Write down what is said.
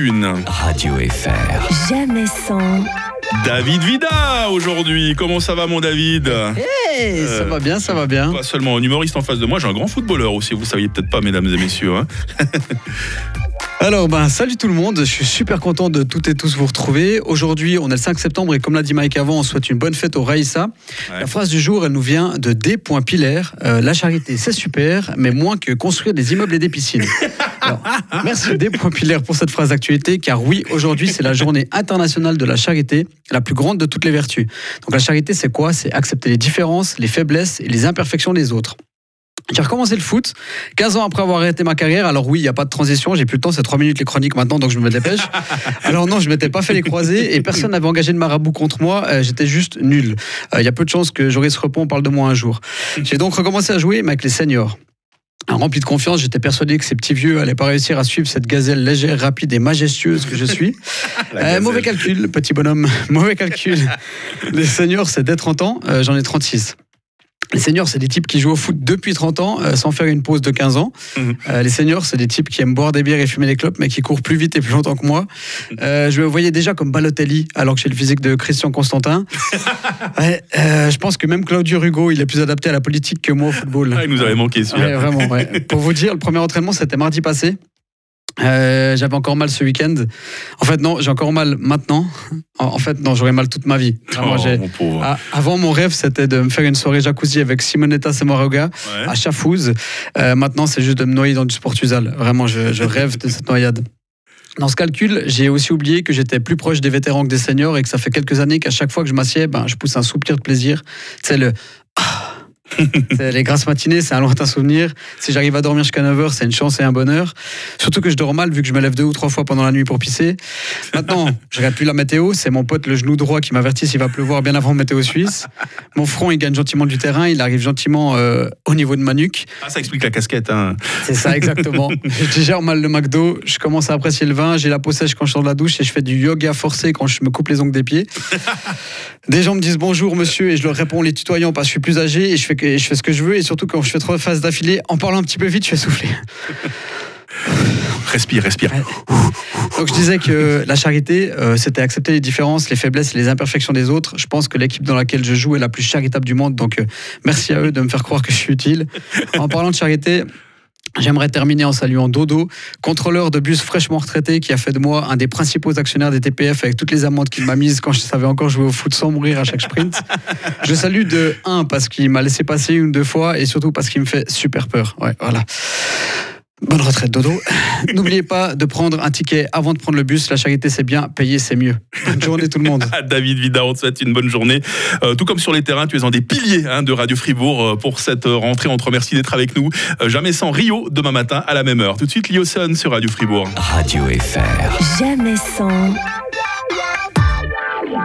Une. Radio FR. Jamais sans. David Vida aujourd'hui. Comment ça va mon David? Hey, ça va bien, ça va bien. Pas seulement un humoriste en face de moi, j'ai un grand footballeur aussi, vous saviez peut-être pas mesdames et messieurs. hein. Alors, ben, salut tout le monde. Je suis super content de toutes et tous vous retrouver. Aujourd'hui, on est le 5 septembre et comme l'a dit Mike avant, on souhaite une bonne fête au Raïssa. Ouais. La phrase du jour, elle nous vient de D. Pilaire. Euh, la charité, c'est super, mais moins que construire des immeubles et des piscines. Merci D. Pilaire pour cette phrase d'actualité, car oui, aujourd'hui, c'est la journée internationale de la charité, la plus grande de toutes les vertus. Donc la charité, c'est quoi? C'est accepter les différences, les faiblesses et les imperfections des autres. J'ai recommencé le foot 15 ans après avoir arrêté ma carrière. Alors oui, il n'y a pas de transition, j'ai plus le temps, c'est 3 minutes les chroniques maintenant, donc je me dépêche. Alors non, je m'étais pas fait les croisés et personne n'avait engagé de marabout contre moi, euh, j'étais juste nul. Euh, Il y a peu de chances que Joris Repon parle de moi un jour. J'ai donc recommencé à jouer, mais avec les seniors. Rempli de confiance, j'étais persuadé que ces petits vieux allaient pas réussir à suivre cette gazelle légère, rapide et majestueuse que je suis. Euh, mauvais calcul, petit bonhomme, mauvais calcul. Les seniors, c'est dès 30 ans, euh, j'en ai 36. Les seniors, c'est des types qui jouent au foot depuis 30 ans, euh, sans faire une pause de 15 ans. Mhm. Euh, les seniors, c'est des types qui aiment boire des bières et fumer des clopes, mais qui courent plus vite et plus longtemps que moi. Euh, je me voyais déjà comme Balotelli, alors que j'ai le physique de Christian Constantin. Ouais, euh, je pense que même Claudio Rugo, il est plus adapté à la politique que moi au football. Ah, il nous avait manqué Ouais, celui-là. vraiment, ouais. Pour vous dire, le premier entraînement, c'était mardi passé. Euh, J'avais encore mal ce week-end. En fait, non, j'ai encore mal maintenant. En, en fait, non, j'aurais mal toute ma vie. Vraiment, Oh, mon pauvre. Ah, avant, mon rêve, c'était de me faire une soirée jacuzzi avec Simonetta Semoraga Ouais. à Chafouz. Euh, maintenant, c'est juste de me noyer dans du Sportuzal. Vraiment, je, je rêve de cette noyade. Dans ce calcul, j'ai aussi oublié que j'étais plus proche des vétérans que des seniors et que ça fait quelques années qu'à chaque fois que je m'assieds, ben, je pousse un soupir de plaisir. C'est le. Les grasses matinées, c'est un lointain souvenir. Si j'arrive à dormir jusqu'à 9h, c'est une chance et un bonheur. Surtout que je dors mal vu que je me lève deux ou trois fois pendant la nuit pour pisser. Maintenant, je regarde plus la météo. C'est mon pote le genou droit qui m'avertit s'il va pleuvoir bien avant météo suisse. Mon front, il gagne gentiment du terrain. Il arrive gentiment euh, au niveau de ma nuque. Ah, ça explique la casquette. hein. C'est ça, exactement. J'ai déjà mal le McDo. Je commence à apprécier le vin. J'ai la peau sèche quand je sors de la douche et je fais du yoga forcé quand je me coupe les ongles des pieds. Des gens me disent bonjour, monsieur, et je leur réponds les tutoyants parce que je suis plus âgé et je fais, que- et je fais ce que je veux. Et surtout, quand je fais trois phases d'affilée, en parlant un petit peu vite, je fais souffler. Respire, respire. Donc je disais que la charité, euh, c'était accepter les différences, les faiblesses et les imperfections des autres. Je pense que l'équipe dans laquelle je joue est la plus charitable du monde. Donc euh, merci à eux de me faire croire que je suis utile. En parlant de charité, J'aimerais terminer en saluant Dodo, contrôleur de bus fraîchement retraité qui a fait de moi un des principaux actionnaires des TPF avec toutes les amendes qu'il m'a mises quand je savais encore jouer au foot sans mourir à chaque sprint. Je salue de 1 parce qu'il m'a laissé passer une ou deux fois et surtout parce qu'il me fait super peur. Ouais, voilà. Bonne retraite Dodo. N'oubliez pas de prendre un ticket avant de prendre le bus. La charité c'est bien, payer c'est mieux. Bonne journée tout le monde. David Vida, on te souhaite une bonne journée. Euh, tout comme sur les terrains, tu es un des piliers hein, de Radio Fribourg euh, pour cette euh, rentrée. On te remercie d'être avec nous. Euh, jamais sans Rio demain matin à la même heure. Tout de suite, Lioson sur Radio Fribourg. Radio FR. Jamais sans.